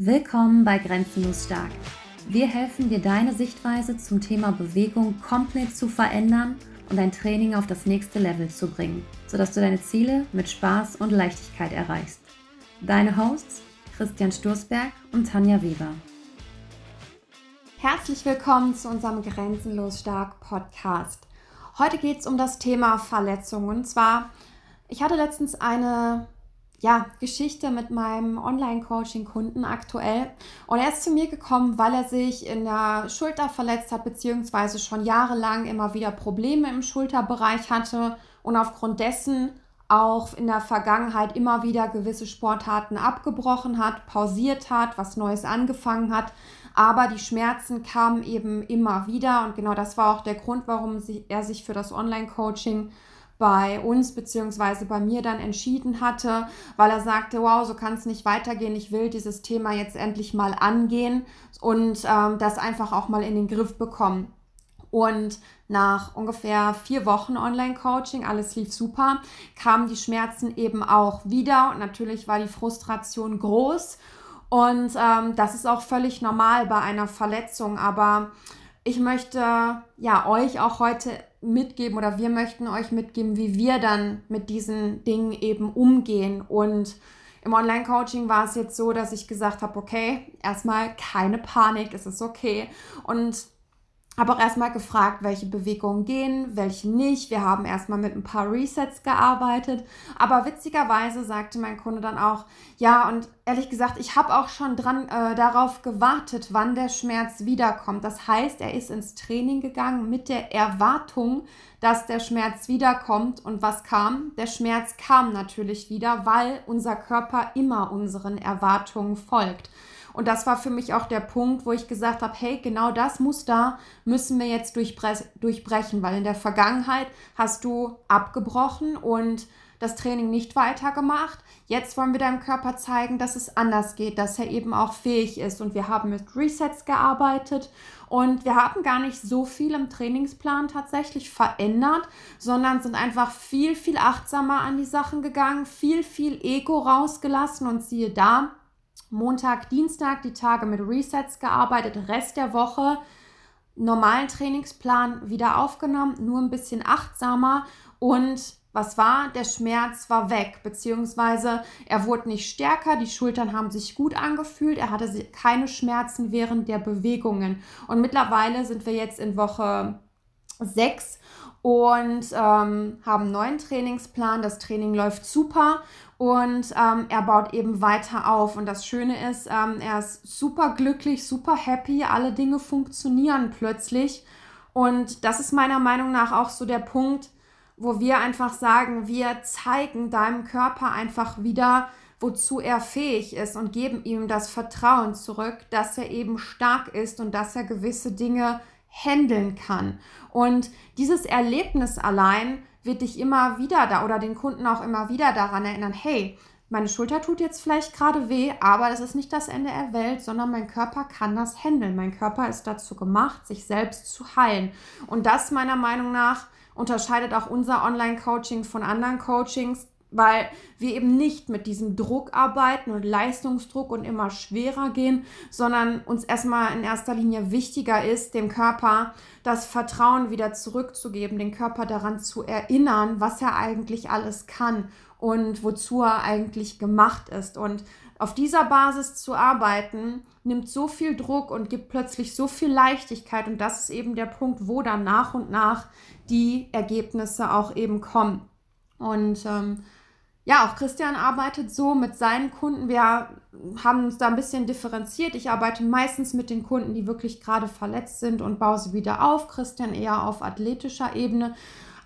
Willkommen bei Grenzenlos Stark. Wir helfen dir, deine Sichtweise zum Thema Bewegung komplett zu verändern und dein Training auf das nächste Level zu bringen, sodass du deine Ziele mit Spaß und Leichtigkeit erreichst. Deine Hosts Christian Sturzberg und Tanja Weber. Herzlich willkommen zu unserem Grenzenlos Stark Podcast. Heute geht es um das Thema Verletzungen. Und zwar, ich hatte letztens eine ja, Geschichte mit meinem Online-Coaching-Kunden aktuell. Und er ist zu mir gekommen, weil er sich in der Schulter verletzt hat, beziehungsweise schon jahrelang immer wieder Probleme im Schulterbereich hatte und aufgrund dessen auch in der Vergangenheit immer wieder gewisse Sportarten abgebrochen hat, pausiert hat, was Neues angefangen hat. Aber die Schmerzen kamen eben immer wieder und genau das war auch der Grund, warum er sich für das Online-Coaching bei uns beziehungsweise bei mir dann entschieden hatte, weil er sagte, wow, so kann es nicht weitergehen, ich will dieses Thema jetzt endlich mal angehen und ähm, das einfach auch mal in den Griff bekommen. Und nach ungefähr vier Wochen Online-Coaching, alles lief super, kamen die Schmerzen eben auch wieder und natürlich war die Frustration groß. Und ähm, das ist auch völlig normal bei einer Verletzung, aber ich möchte ja euch auch heute mitgeben oder wir möchten euch mitgeben, wie wir dann mit diesen Dingen eben umgehen. Und im Online-Coaching war es jetzt so, dass ich gesagt habe, okay, erstmal keine Panik, es ist okay. Und habe auch erstmal gefragt, welche Bewegungen gehen, welche nicht. Wir haben erstmal mit ein paar Resets gearbeitet. Aber witzigerweise sagte mein Kunde dann auch, ja, und ehrlich gesagt, ich habe auch schon dran äh, darauf gewartet, wann der Schmerz wiederkommt. Das heißt, er ist ins Training gegangen mit der Erwartung, dass der Schmerz wiederkommt. Und was kam? Der Schmerz kam natürlich wieder, weil unser Körper immer unseren Erwartungen folgt. Und das war für mich auch der Punkt, wo ich gesagt habe, hey, genau das Muster müssen wir jetzt durchbrechen, weil in der Vergangenheit hast du abgebrochen und das Training nicht weitergemacht. Jetzt wollen wir deinem Körper zeigen, dass es anders geht, dass er eben auch fähig ist. Und wir haben mit Resets gearbeitet und wir haben gar nicht so viel im Trainingsplan tatsächlich verändert, sondern sind einfach viel, viel achtsamer an die Sachen gegangen, viel, viel Ego rausgelassen und siehe da, Montag, Dienstag die Tage mit Resets gearbeitet, Rest der Woche normalen Trainingsplan wieder aufgenommen, nur ein bisschen achtsamer und was war? Der Schmerz war weg, beziehungsweise er wurde nicht stärker, die Schultern haben sich gut angefühlt, er hatte keine Schmerzen während der Bewegungen. Und mittlerweile sind wir jetzt in Woche 6 und ähm, haben einen neuen Trainingsplan. Das Training läuft super und ähm, er baut eben weiter auf. Und das Schöne ist, ähm, er ist super glücklich, super happy, alle Dinge funktionieren plötzlich. Und das ist meiner Meinung nach auch so der Punkt, wo wir einfach sagen, wir zeigen deinem Körper einfach wieder, wozu er fähig ist und geben ihm das Vertrauen zurück, dass er eben stark ist und dass er gewisse Dinge handeln kann. Und dieses Erlebnis allein wird dich immer wieder da oder den Kunden auch immer wieder daran erinnern, hey, meine Schulter tut jetzt vielleicht gerade weh, aber das ist nicht das Ende der Welt, sondern mein Körper kann das handeln. Mein Körper ist dazu gemacht, sich selbst zu heilen. Und das meiner Meinung nach unterscheidet auch unser Online-Coaching von anderen Coachings, weil wir eben nicht mit diesem Druck arbeiten und Leistungsdruck und immer schwerer gehen, sondern uns erstmal in erster Linie wichtiger ist, dem Körper das Vertrauen wieder zurückzugeben, den Körper daran zu erinnern, was er eigentlich alles kann und wozu er eigentlich gemacht ist. Und auf dieser Basis zu arbeiten, nimmt so viel Druck und gibt plötzlich so viel Leichtigkeit. Und das ist eben der Punkt, wo dann nach und nach die Ergebnisse auch eben kommen. Und ähm, ja, auch Christian arbeitet so mit seinen Kunden. Wir haben uns da ein bisschen differenziert. Ich arbeite meistens mit den Kunden, die wirklich gerade verletzt sind und baue sie wieder auf. Christian eher auf athletischer Ebene.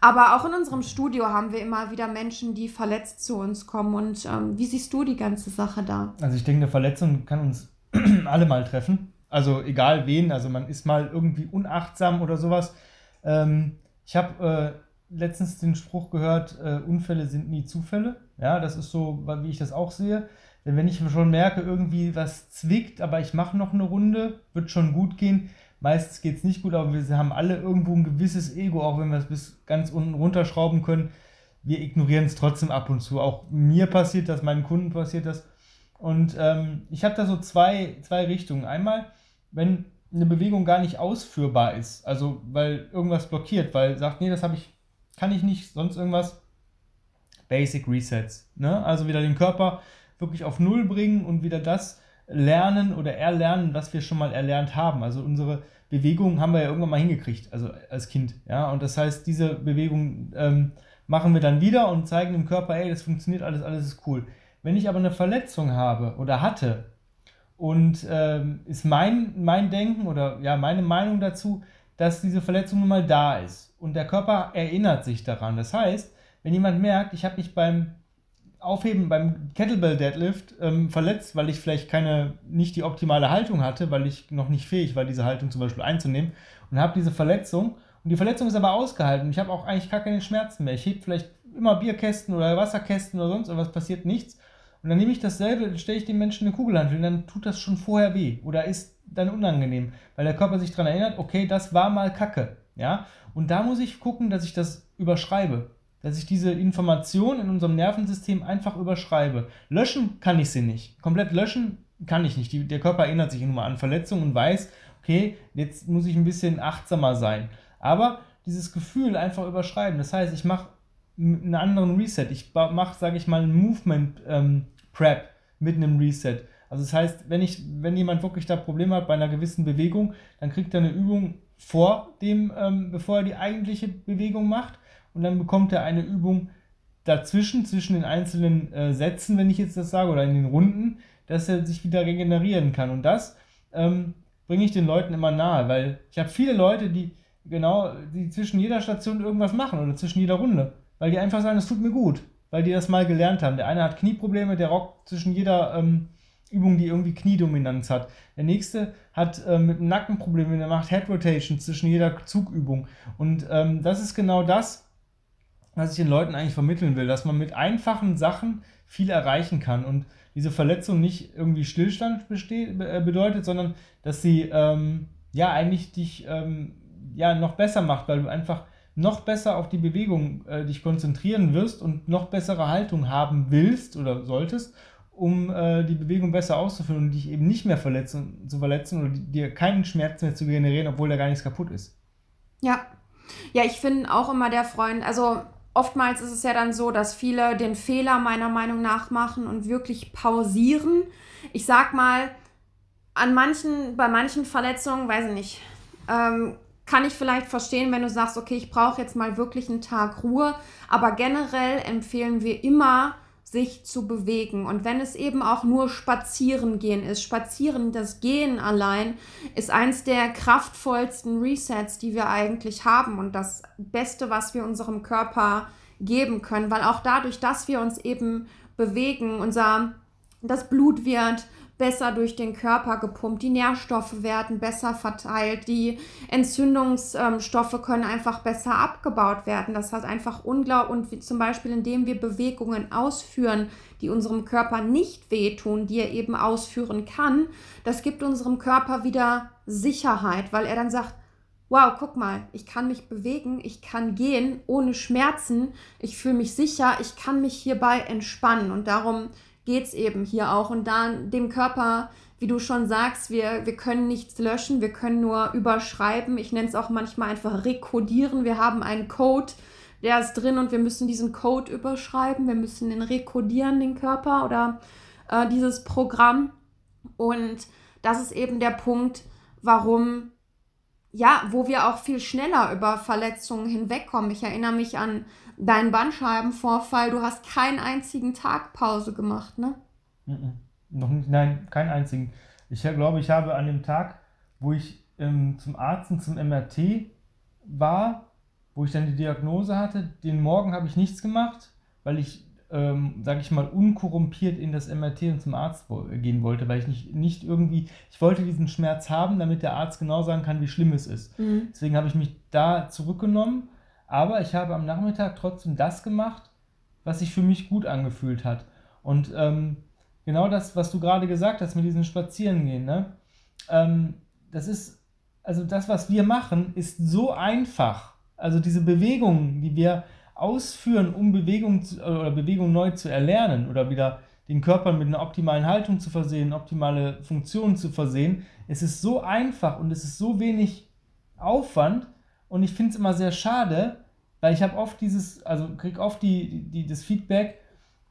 Aber auch in unserem Studio haben wir immer wieder Menschen, die verletzt zu uns kommen. Und ähm, wie siehst du die ganze Sache da? Also ich denke, eine Verletzung kann uns alle mal treffen. Also egal wen. Also man ist mal irgendwie unachtsam oder sowas. Ähm, ich habe äh, letztens den Spruch gehört, äh, Unfälle sind nie Zufälle. Ja, das ist so, wie ich das auch sehe. Denn wenn ich schon merke, irgendwie was zwickt, aber ich mache noch eine Runde, wird schon gut gehen. Meistens geht es nicht gut, aber wir haben alle irgendwo ein gewisses Ego, auch wenn wir es bis ganz unten runterschrauben können. Wir ignorieren es trotzdem ab und zu. Auch mir passiert das, meinen Kunden passiert das. Und ähm, ich habe da so zwei, zwei Richtungen. Einmal, wenn eine Bewegung gar nicht ausführbar ist, also weil irgendwas blockiert, weil sagt, nee, das habe ich, kann ich nicht, sonst irgendwas. Basic Resets. Ne? Also wieder den Körper wirklich auf Null bringen und wieder das lernen oder erlernen, was wir schon mal erlernt haben. Also unsere Bewegungen haben wir ja irgendwann mal hingekriegt, also als Kind. Ja? Und das heißt, diese Bewegung ähm, machen wir dann wieder und zeigen dem Körper, ey, das funktioniert alles, alles ist cool. Wenn ich aber eine Verletzung habe oder hatte, und ähm, ist mein, mein Denken oder ja, meine Meinung dazu, dass diese Verletzung nun mal da ist. Und der Körper erinnert sich daran. Das heißt, wenn jemand merkt, ich habe mich beim Aufheben, beim Kettlebell Deadlift ähm, verletzt, weil ich vielleicht keine, nicht die optimale Haltung hatte, weil ich noch nicht fähig war, diese Haltung zum Beispiel einzunehmen und habe diese Verletzung und die Verletzung ist aber ausgehalten. Ich habe auch eigentlich gar keine Schmerzen mehr. Ich heb vielleicht immer Bierkästen oder Wasserkästen oder sonst irgendwas, passiert nichts. Und dann nehme ich dasselbe, stelle ich dem Menschen eine Kugelhandel und dann tut das schon vorher weh oder ist dann unangenehm, weil der Körper sich daran erinnert, okay, das war mal Kacke. Ja? Und da muss ich gucken, dass ich das überschreibe. Dass ich diese Information in unserem Nervensystem einfach überschreibe. Löschen kann ich sie nicht. Komplett löschen kann ich nicht. Die, der Körper erinnert sich mal an Verletzungen und weiß, okay, jetzt muss ich ein bisschen achtsamer sein. Aber dieses Gefühl einfach überschreiben. Das heißt, ich mache einen anderen Reset. Ich mache, sage ich mal, ein Movement ähm, Prep mit einem Reset. Also das heißt, wenn ich, wenn jemand wirklich da Probleme hat bei einer gewissen Bewegung, dann kriegt er eine Übung vor dem, ähm, bevor er die eigentliche Bewegung macht und dann bekommt er eine Übung dazwischen, zwischen den einzelnen äh, Sätzen, wenn ich jetzt das sage, oder in den Runden, dass er sich wieder regenerieren kann. Und das ähm, bringe ich den Leuten immer nahe, weil ich habe viele Leute, die genau, die zwischen jeder Station irgendwas machen oder zwischen jeder Runde, weil die einfach sagen, es tut mir gut weil die das mal gelernt haben. Der eine hat Knieprobleme, der rockt zwischen jeder ähm, Übung, die irgendwie Kniedominanz hat. Der nächste hat ähm, mit dem Nacken Probleme, der macht Head Rotation zwischen jeder Zugübung. Und ähm, das ist genau das, was ich den Leuten eigentlich vermitteln will, dass man mit einfachen Sachen viel erreichen kann und diese Verletzung nicht irgendwie Stillstand besteht, äh, bedeutet, sondern dass sie ähm, ja eigentlich dich ähm, ja noch besser macht, weil du einfach noch besser auf die Bewegung äh, dich konzentrieren wirst und noch bessere Haltung haben willst oder solltest, um äh, die Bewegung besser auszuführen und dich eben nicht mehr verletzen, zu verletzen oder dir keinen Schmerz mehr zu generieren, obwohl da gar nichts kaputt ist. Ja. Ja, ich finde auch immer der Freund, also oftmals ist es ja dann so, dass viele den Fehler meiner Meinung nach machen und wirklich pausieren. Ich sag mal, an manchen, bei manchen Verletzungen, weiß ich nicht, ähm, kann ich vielleicht verstehen, wenn du sagst, okay, ich brauche jetzt mal wirklich einen Tag Ruhe. Aber generell empfehlen wir immer, sich zu bewegen. Und wenn es eben auch nur spazieren gehen ist, spazieren, das Gehen allein ist eins der kraftvollsten Resets, die wir eigentlich haben und das Beste, was wir unserem Körper geben können, weil auch dadurch, dass wir uns eben bewegen, unser das Blut wird besser durch den Körper gepumpt, die Nährstoffe werden besser verteilt, die Entzündungsstoffe können einfach besser abgebaut werden. Das hat einfach unglaublich, und zum Beispiel indem wir Bewegungen ausführen, die unserem Körper nicht wehtun, die er eben ausführen kann, das gibt unserem Körper wieder Sicherheit, weil er dann sagt, wow, guck mal, ich kann mich bewegen, ich kann gehen ohne Schmerzen, ich fühle mich sicher, ich kann mich hierbei entspannen und darum geht es eben hier auch. Und dann dem Körper, wie du schon sagst, wir, wir können nichts löschen, wir können nur überschreiben. Ich nenne es auch manchmal einfach rekodieren. Wir haben einen Code, der ist drin und wir müssen diesen Code überschreiben. Wir müssen den rekodieren, den Körper oder äh, dieses Programm. Und das ist eben der Punkt, warum ja, wo wir auch viel schneller über Verletzungen hinwegkommen. Ich erinnere mich an deinen Bandscheibenvorfall. Du hast keinen einzigen Tag Pause gemacht, ne? Mhm. Noch nicht, nein, keinen einzigen. Ich glaube, ich habe an dem Tag, wo ich ähm, zum Arzt und zum MRT war, wo ich dann die Diagnose hatte, den Morgen habe ich nichts gemacht, weil ich ähm, sage ich mal, unkorrumpiert in das MRT und zum Arzt gehen wollte, weil ich nicht, nicht irgendwie, ich wollte diesen Schmerz haben, damit der Arzt genau sagen kann, wie schlimm es ist. Mhm. Deswegen habe ich mich da zurückgenommen, aber ich habe am Nachmittag trotzdem das gemacht, was sich für mich gut angefühlt hat. Und ähm, genau das, was du gerade gesagt hast mit diesen Spazierengehen, ne? Ähm, das ist, also das, was wir machen, ist so einfach. Also diese Bewegungen, die wir ausführen, um Bewegung zu, oder Bewegung neu zu erlernen oder wieder den Körper mit einer optimalen Haltung zu versehen, optimale Funktionen zu versehen. Es ist so einfach und es ist so wenig Aufwand und ich finde es immer sehr schade, weil ich habe oft dieses, also kriege oft die, die, das Feedback,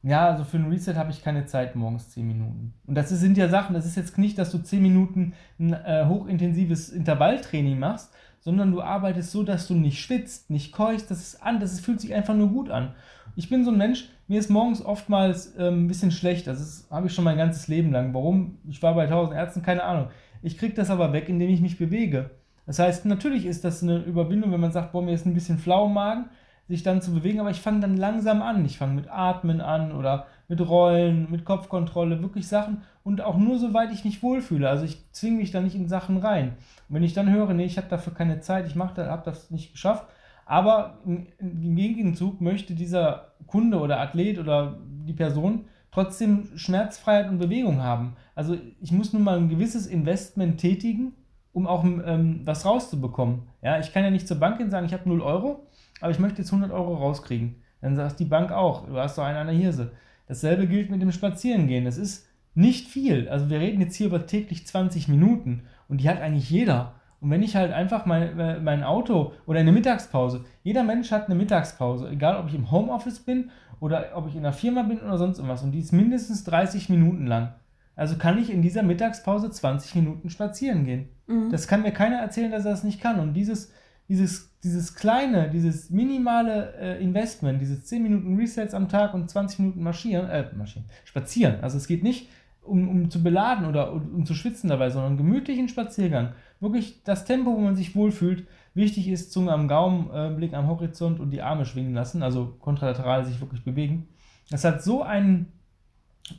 ja, also für ein Reset habe ich keine Zeit morgens 10 Minuten. Und das sind ja Sachen, das ist jetzt nicht, dass du 10 Minuten ein äh, hochintensives Intervalltraining machst, sondern du arbeitest so, dass du nicht schwitzt, nicht keuchst, das ist an, das ist, fühlt sich einfach nur gut an. Ich bin so ein Mensch, mir ist morgens oftmals ähm, ein bisschen schlecht, das habe ich schon mein ganzes Leben lang. Warum? Ich war bei 1000 Ärzten, keine Ahnung. Ich kriege das aber weg, indem ich mich bewege. Das heißt, natürlich ist das eine Überwindung, wenn man sagt, boah, mir ist ein bisschen flau im Magen, sich dann zu bewegen, aber ich fange dann langsam an. Ich fange mit Atmen an oder mit Rollen, mit Kopfkontrolle, wirklich Sachen und auch nur soweit ich mich wohlfühle. Also ich zwinge mich da nicht in Sachen rein. Und wenn ich dann höre, nee, ich habe dafür keine Zeit, ich mache das, habe das nicht geschafft, aber im, im Gegenzug möchte dieser Kunde oder Athlet oder die Person trotzdem Schmerzfreiheit und Bewegung haben. Also ich muss nun mal ein gewisses Investment tätigen, um auch ähm, was rauszubekommen. Ja, ich kann ja nicht zur Bank gehen und sagen, ich habe 0 Euro, aber ich möchte jetzt 100 Euro rauskriegen. Dann sagt die Bank auch, du hast doch einen an der Hirse. Dasselbe gilt mit dem Spazierengehen. Das ist nicht viel. Also wir reden jetzt hier über täglich 20 Minuten und die hat eigentlich jeder. Und wenn ich halt einfach mein, äh, mein Auto oder eine Mittagspause, jeder Mensch hat eine Mittagspause, egal ob ich im Homeoffice bin oder ob ich in einer Firma bin oder sonst irgendwas. Und die ist mindestens 30 Minuten lang. Also kann ich in dieser Mittagspause 20 Minuten spazieren gehen. Mhm. Das kann mir keiner erzählen, dass er das nicht kann. Und dieses, dieses, dieses kleine, dieses minimale äh, Investment, diese 10 Minuten Resets am Tag und 20 Minuten marschieren, äh, marschieren, spazieren. Also es geht nicht um, um zu beladen oder um, um zu schwitzen dabei, sondern gemütlichen Spaziergang. Wirklich das Tempo, wo man sich wohlfühlt. Wichtig ist Zunge am Gaumen, äh, Blick am Horizont und die Arme schwingen lassen, also kontralateral sich wirklich bewegen. Das hat so einen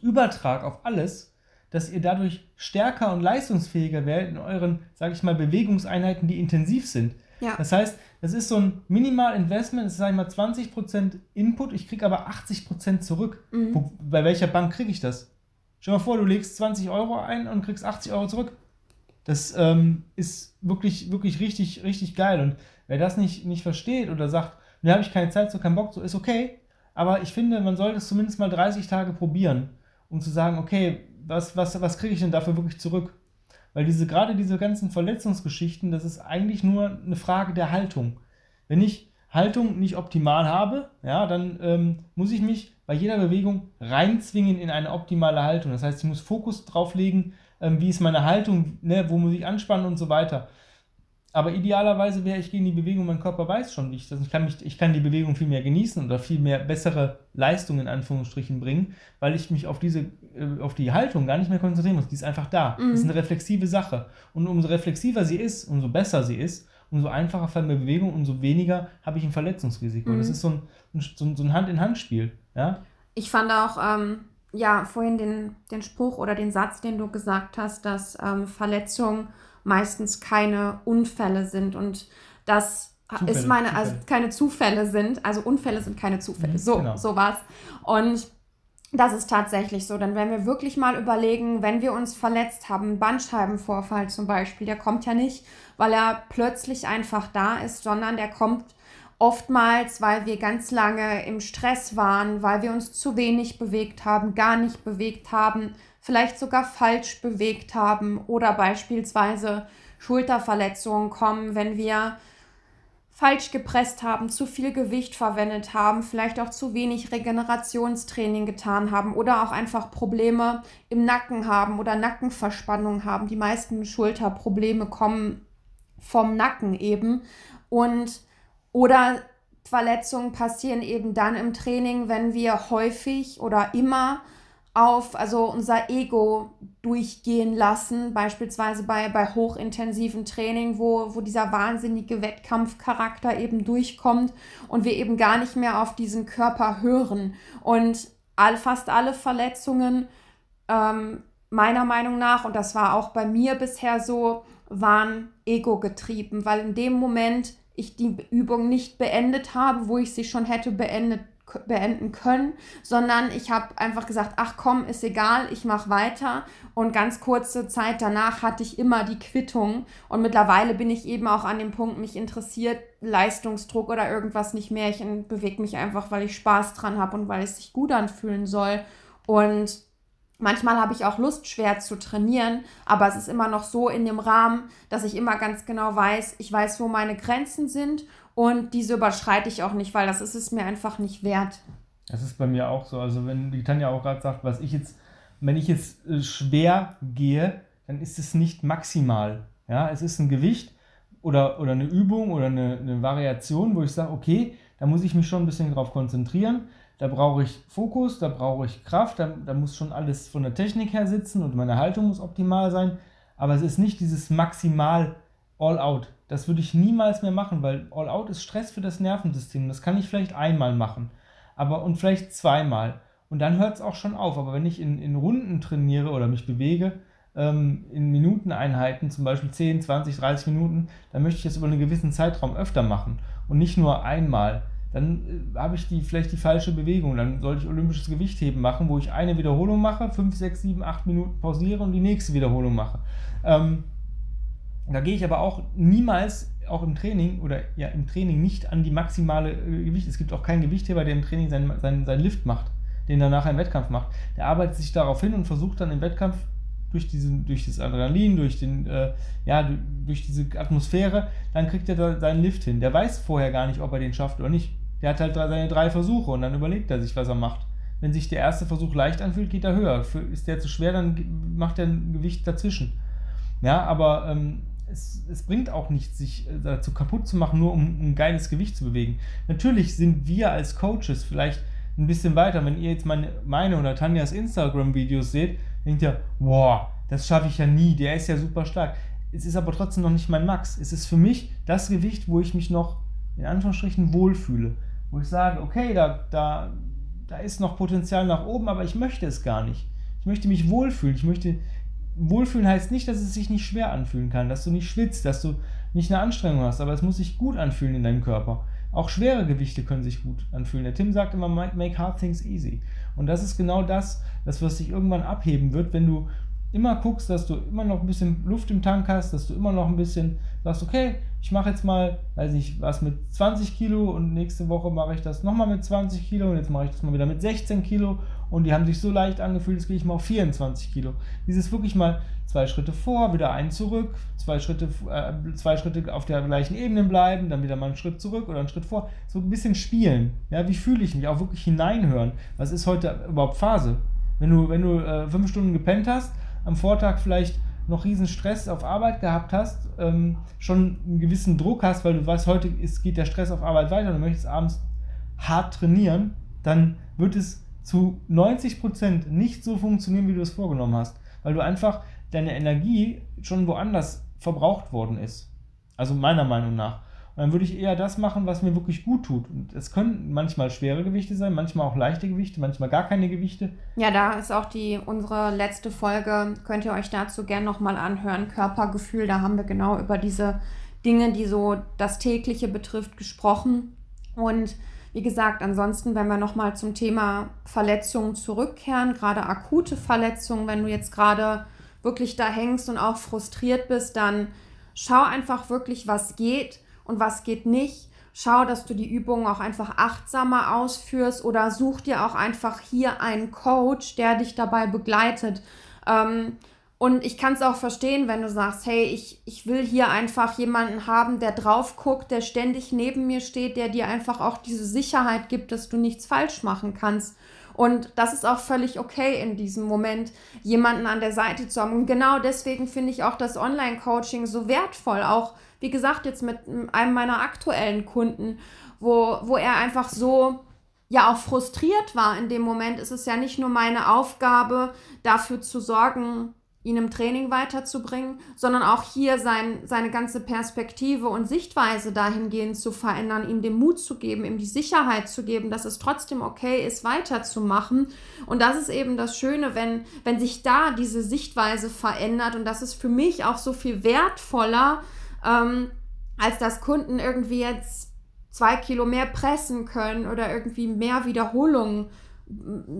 Übertrag auf alles, dass ihr dadurch stärker und leistungsfähiger werdet in euren, sage ich mal, Bewegungseinheiten, die intensiv sind. Ja. Das heißt, das ist so ein Minimal-Investment, das ist, sage ich mal, 20% Input, ich kriege aber 80% zurück. Mhm. Wo, bei welcher Bank kriege ich das? Stell dir mal vor, du legst 20 Euro ein und kriegst 80 Euro zurück. Das ähm, ist wirklich, wirklich richtig, richtig geil. Und wer das nicht, nicht versteht oder sagt, da habe ich keine Zeit, so keinen Bock, so ist okay. Aber ich finde, man sollte es zumindest mal 30 Tage probieren, um zu sagen, okay, was, was, was kriege ich denn dafür wirklich zurück? Weil diese, gerade diese ganzen Verletzungsgeschichten, das ist eigentlich nur eine Frage der Haltung. Wenn ich Haltung nicht optimal habe, ja, dann ähm, muss ich mich bei jeder Bewegung reinzwingen in eine optimale Haltung. Das heißt, ich muss Fokus drauf legen, ähm, wie ist meine Haltung, ne, wo muss ich anspannen und so weiter. Aber idealerweise wäre ich gegen die Bewegung, mein Körper weiß schon, wie ich das. Ich kann, mich, ich kann die Bewegung viel mehr genießen oder viel mehr bessere Leistungen in Anführungsstrichen bringen, weil ich mich auf diese, äh, auf die Haltung gar nicht mehr konzentrieren muss. Die ist einfach da. Mhm. Das ist eine reflexive Sache. Und umso reflexiver sie ist, umso besser sie ist, umso einfacher fällt mir Bewegung, umso weniger habe ich ein Verletzungsrisiko. Mhm. Das ist so ein, so, so ein Hand-in-Hand-Spiel. Ja? Ich fand auch, ähm, ja, vorhin den, den Spruch oder den Satz, den du gesagt hast, dass ähm, Verletzungen meistens keine Unfälle sind und das Zufälle, ist meine, Zufälle. also keine Zufälle sind, also Unfälle sind keine Zufälle. Mhm, so, genau. sowas. Und das ist tatsächlich so. Denn wenn wir wirklich mal überlegen, wenn wir uns verletzt haben, Bandscheibenvorfall zum Beispiel, der kommt ja nicht, weil er plötzlich einfach da ist, sondern der kommt oftmals, weil wir ganz lange im Stress waren, weil wir uns zu wenig bewegt haben, gar nicht bewegt haben, vielleicht sogar falsch bewegt haben oder beispielsweise Schulterverletzungen kommen, wenn wir falsch gepresst haben, zu viel Gewicht verwendet haben, vielleicht auch zu wenig Regenerationstraining getan haben oder auch einfach Probleme im Nacken haben oder Nackenverspannung haben. Die meisten Schulterprobleme kommen vom Nacken eben und oder Verletzungen passieren eben dann im Training, wenn wir häufig oder immer auf also unser Ego durchgehen lassen, beispielsweise bei, bei hochintensiven Training, wo, wo dieser wahnsinnige Wettkampfcharakter eben durchkommt und wir eben gar nicht mehr auf diesen Körper hören. Und all, fast alle Verletzungen, ähm, meiner Meinung nach, und das war auch bei mir bisher so, waren ego getrieben, weil in dem Moment ich die Übung nicht beendet habe, wo ich sie schon hätte beendet beenden können, sondern ich habe einfach gesagt, ach komm, ist egal, ich mache weiter. Und ganz kurze Zeit danach hatte ich immer die Quittung. Und mittlerweile bin ich eben auch an dem Punkt, mich interessiert Leistungsdruck oder irgendwas nicht mehr, ich bewege mich einfach, weil ich Spaß dran habe und weil es sich gut anfühlen soll. Und manchmal habe ich auch Lust, schwer zu trainieren, aber es ist immer noch so in dem Rahmen, dass ich immer ganz genau weiß, ich weiß, wo meine Grenzen sind und diese überschreite ich auch nicht, weil das ist es mir einfach nicht wert. Das ist bei mir auch so. Also wenn die Tanja auch gerade sagt, was ich jetzt, wenn ich jetzt äh, schwer gehe, dann ist es nicht maximal. Ja, es ist ein Gewicht oder, oder eine Übung oder eine, eine Variation, wo ich sage, okay, da muss ich mich schon ein bisschen drauf konzentrieren. Da brauche ich Fokus, da brauche ich Kraft, da, da muss schon alles von der Technik her sitzen und meine Haltung muss optimal sein. Aber es ist nicht dieses maximal All-Out. Das würde ich niemals mehr machen, weil All-Out ist Stress für das Nervensystem. Das kann ich vielleicht einmal machen. Aber und vielleicht zweimal. Und dann hört es auch schon auf. Aber wenn ich in, in Runden trainiere oder mich bewege, ähm, in Minuteneinheiten, zum Beispiel 10, 20, 30 Minuten, dann möchte ich das über einen gewissen Zeitraum öfter machen und nicht nur einmal. Dann äh, habe ich die, vielleicht die falsche Bewegung. Dann sollte ich olympisches Gewichtheben machen, wo ich eine Wiederholung mache, 5, 6, 7, 8 Minuten pausiere und die nächste Wiederholung mache. Ähm, da gehe ich aber auch niemals, auch im Training oder ja im Training nicht an die maximale äh, Gewicht. Es gibt auch keinen Gewichtheber, der im Training seinen, seinen, seinen Lift macht, den er nachher im Wettkampf macht. Der arbeitet sich darauf hin und versucht dann im Wettkampf durch, diesen, durch das Adrenalin, durch, den, äh, ja, durch diese Atmosphäre, dann kriegt er da seinen Lift hin. Der weiß vorher gar nicht, ob er den schafft oder nicht. Der hat halt seine drei Versuche und dann überlegt er sich, was er macht. Wenn sich der erste Versuch leicht anfühlt, geht er höher. Ist der zu schwer, dann macht er ein Gewicht dazwischen. Ja, aber ähm, es, es, bringt auch nichts, sich äh, dazu kaputt zu machen, nur um ein geiles Gewicht zu bewegen. Natürlich sind wir als Coaches vielleicht ein bisschen weiter. Wenn ihr jetzt meine, meine oder Tanjas Instagram-Videos seht, denkt ihr, wow, das schaffe ich ja nie, der ist ja super stark. Es ist aber trotzdem noch nicht mein Max. Es ist für mich das Gewicht, wo ich mich noch in Anführungsstrichen wohlfühle. Wo ich sage, okay, da, da, da ist noch Potenzial nach oben, aber ich möchte es gar nicht. Ich möchte mich wohlfühlen. Ich möchte, Wohlfühlen heißt nicht, dass es sich nicht schwer anfühlen kann, dass du nicht schwitzt, dass du nicht eine Anstrengung hast, aber es muss sich gut anfühlen in deinem Körper. Auch schwere Gewichte können sich gut anfühlen. Der Tim sagt immer, make hard things easy. Und das ist genau das, das was sich irgendwann abheben wird, wenn du immer guckst, dass du immer noch ein bisschen Luft im Tank hast, dass du immer noch ein bisschen sagst, okay, ich mache jetzt mal, weiß nicht, was mit 20 Kilo und nächste Woche mache ich das nochmal mit 20 Kilo und jetzt mache ich das mal wieder mit 16 Kilo und die haben sich so leicht angefühlt, jetzt gehe ich mal auf 24 Kilo. Dieses wirklich mal zwei Schritte vor, wieder einen zurück, zwei Schritte, äh, zwei Schritte auf der gleichen Ebene bleiben, dann wieder mal einen Schritt zurück oder einen Schritt vor. So ein bisschen spielen. Ja, wie fühle ich mich? Auch wirklich hineinhören. Was ist heute überhaupt Phase? Wenn du, wenn du äh, fünf Stunden gepennt hast, am Vortag vielleicht noch riesen Stress auf Arbeit gehabt hast, ähm, schon einen gewissen Druck hast, weil du weißt, heute ist, geht der Stress auf Arbeit weiter und du möchtest abends hart trainieren, dann wird es zu 90% nicht so funktionieren, wie du es vorgenommen hast, weil du einfach deine Energie schon woanders verbraucht worden ist. Also meiner Meinung nach. Dann würde ich eher das machen, was mir wirklich gut tut. Und es können manchmal schwere Gewichte sein, manchmal auch leichte Gewichte, manchmal gar keine Gewichte. Ja, da ist auch die unsere letzte Folge, könnt ihr euch dazu gerne nochmal anhören, Körpergefühl. Da haben wir genau über diese Dinge, die so das tägliche betrifft, gesprochen. Und wie gesagt, ansonsten, wenn wir nochmal zum Thema Verletzungen zurückkehren, gerade akute Verletzungen, wenn du jetzt gerade wirklich da hängst und auch frustriert bist, dann schau einfach wirklich, was geht und was geht nicht. Schau, dass du die Übungen auch einfach achtsamer ausführst oder such dir auch einfach hier einen Coach, der dich dabei begleitet. Ähm, und ich kann es auch verstehen, wenn du sagst, hey, ich, ich will hier einfach jemanden haben, der drauf guckt, der ständig neben mir steht, der dir einfach auch diese Sicherheit gibt, dass du nichts falsch machen kannst. Und das ist auch völlig okay in diesem Moment, jemanden an der Seite zu haben. Und genau deswegen finde ich auch das Online-Coaching so wertvoll. Auch, wie gesagt, jetzt mit einem meiner aktuellen Kunden, wo, wo er einfach so ja auch frustriert war in dem Moment, ist es ja nicht nur meine Aufgabe, dafür zu sorgen, ihn im Training weiterzubringen, sondern auch hier sein, seine ganze Perspektive und Sichtweise dahingehend zu verändern, ihm den Mut zu geben, ihm die Sicherheit zu geben, dass es trotzdem okay ist, weiterzumachen. Und das ist eben das Schöne, wenn, wenn sich da diese Sichtweise verändert und das ist für mich auch so viel wertvoller, ähm, als dass Kunden irgendwie jetzt zwei Kilo mehr pressen können oder irgendwie mehr Wiederholungen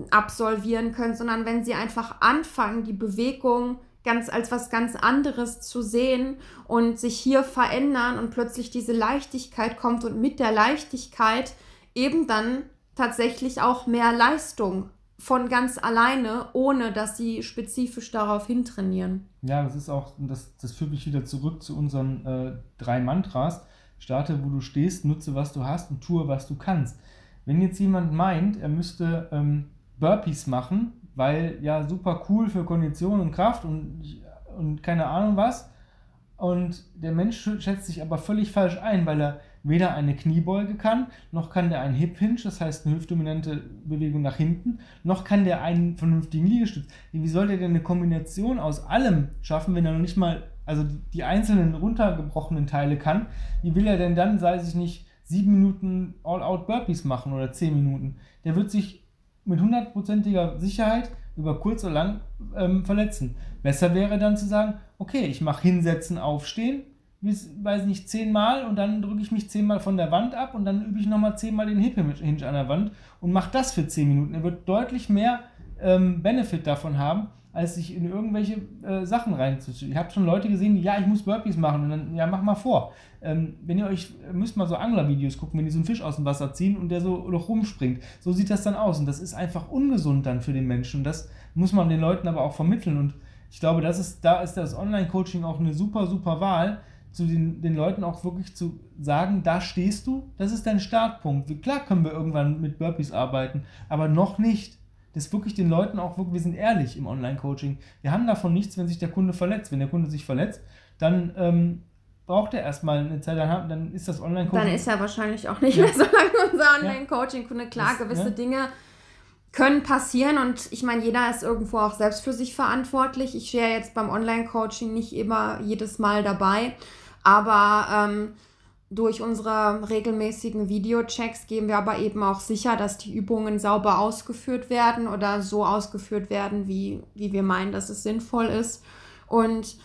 absolvieren können, sondern wenn sie einfach anfangen, die Bewegung ganz als was ganz anderes zu sehen und sich hier verändern und plötzlich diese Leichtigkeit kommt und mit der Leichtigkeit eben dann tatsächlich auch mehr Leistung von ganz alleine, ohne dass sie spezifisch darauf hintrainieren. Ja, das ist auch, das, das führt mich wieder zurück zu unseren äh, drei Mantras. Starte, wo du stehst, nutze, was du hast und tue, was du kannst. Wenn jetzt jemand meint, er müsste ähm, Burpees machen, weil ja super cool für Kondition und Kraft und, und keine Ahnung was, und der Mensch schätzt sich aber völlig falsch ein, weil er weder eine Kniebeuge kann, noch kann der einen Hip Hinge, das heißt eine hüftdominante Bewegung nach hinten, noch kann der einen vernünftigen Liegestütz. Wie soll der denn eine Kombination aus allem schaffen, wenn er noch nicht mal also die einzelnen runtergebrochenen Teile kann? Wie will er denn dann, sei es nicht, sieben Minuten All-Out Burpees machen oder zehn Minuten? Der wird sich mit hundertprozentiger Sicherheit über kurz oder lang ähm, verletzen. Besser wäre dann zu sagen, okay, ich mache hinsetzen, aufstehen, bis, weiß nicht, zehnmal und dann drücke ich mich zehnmal von der Wand ab und dann übe ich nochmal zehnmal den Hip Hinge an der Wand und mache das für zehn Minuten. Er wird deutlich mehr ähm, Benefit davon haben, als sich in irgendwelche äh, Sachen reinzuschieben. Ich habe schon Leute gesehen, die, ja, ich muss Burpees machen und dann, ja, mach mal vor. Ähm, wenn ihr euch, müsst mal so Anglervideos gucken, wenn die so einen Fisch aus dem Wasser ziehen und der so noch rumspringt. So sieht das dann aus und das ist einfach ungesund dann für den Menschen und das muss man den Leuten aber auch vermitteln und ich glaube, das ist, da ist das Online-Coaching auch eine super, super Wahl, zu den, den Leuten auch wirklich zu sagen, da stehst du, das ist dein Startpunkt. Klar können wir irgendwann mit Burpees arbeiten, aber noch nicht das wirklich den Leuten auch wirklich, wir sind ehrlich im Online-Coaching. Wir haben davon nichts, wenn sich der Kunde verletzt. Wenn der Kunde sich verletzt, dann ähm, braucht er erstmal eine Zeit, dann, dann ist das Online-Coaching. Dann ist er wahrscheinlich auch nicht ja. mehr so lange unser Online-Coaching-Kunde. Klar, das, gewisse ja. Dinge können passieren und ich meine, jeder ist irgendwo auch selbst für sich verantwortlich. Ich stehe jetzt beim Online-Coaching nicht immer jedes Mal dabei, aber ähm, durch unsere regelmäßigen Videochecks geben wir aber eben auch sicher, dass die Übungen sauber ausgeführt werden oder so ausgeführt werden, wie, wie wir meinen, dass es sinnvoll ist. Und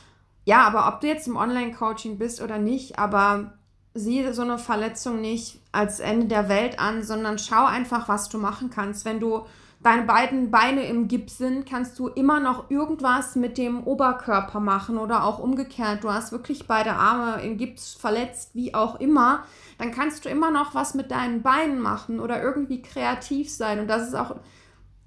ja, aber ob du jetzt im Online-Coaching bist oder nicht, aber sieh so eine Verletzung nicht als Ende der Welt an, sondern schau einfach, was du machen kannst. Wenn du deine beiden Beine im Gips sind, kannst du immer noch irgendwas mit dem Oberkörper machen oder auch umgekehrt. Du hast wirklich beide Arme im Gips verletzt, wie auch immer. Dann kannst du immer noch was mit deinen Beinen machen oder irgendwie kreativ sein. Und das ist auch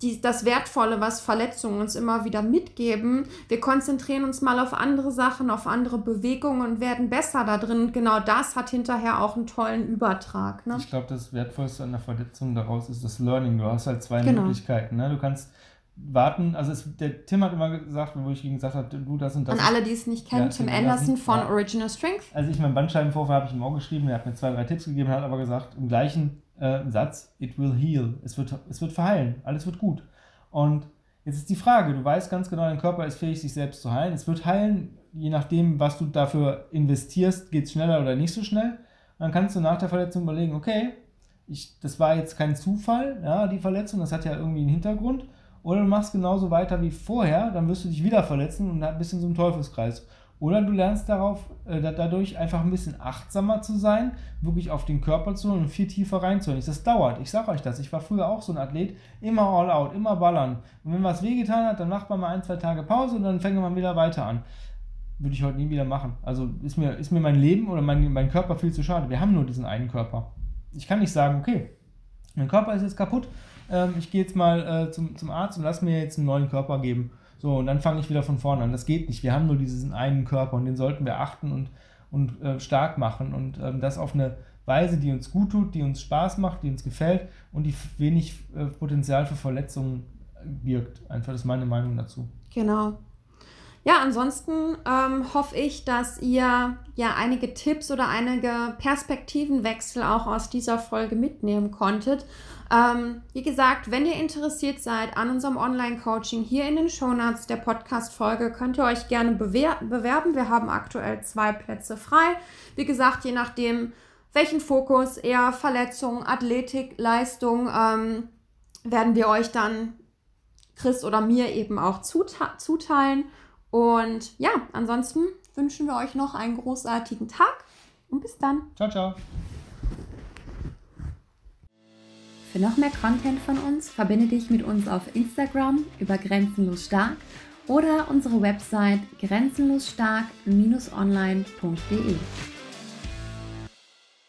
die, das Wertvolle, was Verletzungen uns immer wieder mitgeben. Wir konzentrieren uns mal auf andere Sachen, auf andere Bewegungen und werden besser da drin. Und genau das hat hinterher auch einen tollen Übertrag. Ne? Ich glaube, das Wertvollste an der Verletzung daraus ist das Learning. Du hast halt zwei genau. Möglichkeiten. Ne? Du kannst warten, also es, der Tim hat immer gesagt, wo ich ihm gesagt habe, du das und das. An alle, die es nicht kennen, ja, Tim Anderson von ja. Original Strength. Also ich meinen Bandscheibenvorfall habe ich ihm auch geschrieben, er hat mir zwei, drei Tipps gegeben, hat aber gesagt, im gleichen äh, Satz, it will heal. Es wird, es wird verheilen, alles wird gut. Und jetzt ist die Frage, du weißt ganz genau, dein Körper ist fähig, sich selbst zu heilen. Es wird heilen, je nachdem, was du dafür investierst, geht es schneller oder nicht so schnell. Und dann kannst du nach der Verletzung überlegen, okay, ich, das war jetzt kein Zufall, ja, die Verletzung, das hat ja irgendwie einen Hintergrund. Oder du machst genauso weiter wie vorher, dann wirst du dich wieder verletzen und bist in so einem Teufelskreis. Oder du lernst darauf, äh, dadurch einfach ein bisschen achtsamer zu sein, wirklich auf den Körper zu und viel tiefer reinzuhören. Das dauert, ich sage euch das. Ich war früher auch so ein Athlet, immer all out, immer ballern. Und wenn was wehgetan hat, dann macht man mal ein, zwei Tage Pause und dann fängt man wieder weiter an. Würde ich heute nie wieder machen. Also ist mir, ist mir mein Leben oder mein, mein Körper viel zu schade. Wir haben nur diesen einen Körper. Ich kann nicht sagen, okay, mein Körper ist jetzt kaputt, ähm, ich gehe jetzt mal äh, zum, zum Arzt und lass mir jetzt einen neuen Körper geben so, und dann fange ich wieder von vorne an. Das geht nicht. Wir haben nur diesen einen Körper und den sollten wir achten und, und äh, stark machen. Und ähm, das auf eine Weise, die uns gut tut, die uns Spaß macht, die uns gefällt und die wenig äh, Potenzial für Verletzungen birgt. Einfach das ist meine Meinung dazu. Genau. Ja, ansonsten ähm, hoffe ich, dass ihr ja einige Tipps oder einige Perspektivenwechsel auch aus dieser Folge mitnehmen konntet. Ähm, wie gesagt, wenn ihr interessiert seid an unserem Online-Coaching, hier in den Shownotes der Podcast-Folge könnt ihr euch gerne bewerben. Wir haben aktuell zwei Plätze frei. Wie gesagt, je nachdem, welchen Fokus, eher Verletzung, Athletik, Leistung, ähm, werden wir euch dann Chris oder mir eben auch zuteilen. Und ja, ansonsten wünschen wir euch noch einen großartigen Tag und bis dann. Ciao, ciao. Für noch mehr Content von uns verbinde dich mit uns auf Instagram über Grenzenlos Stark oder unsere Website grenzenlosstark-online.de.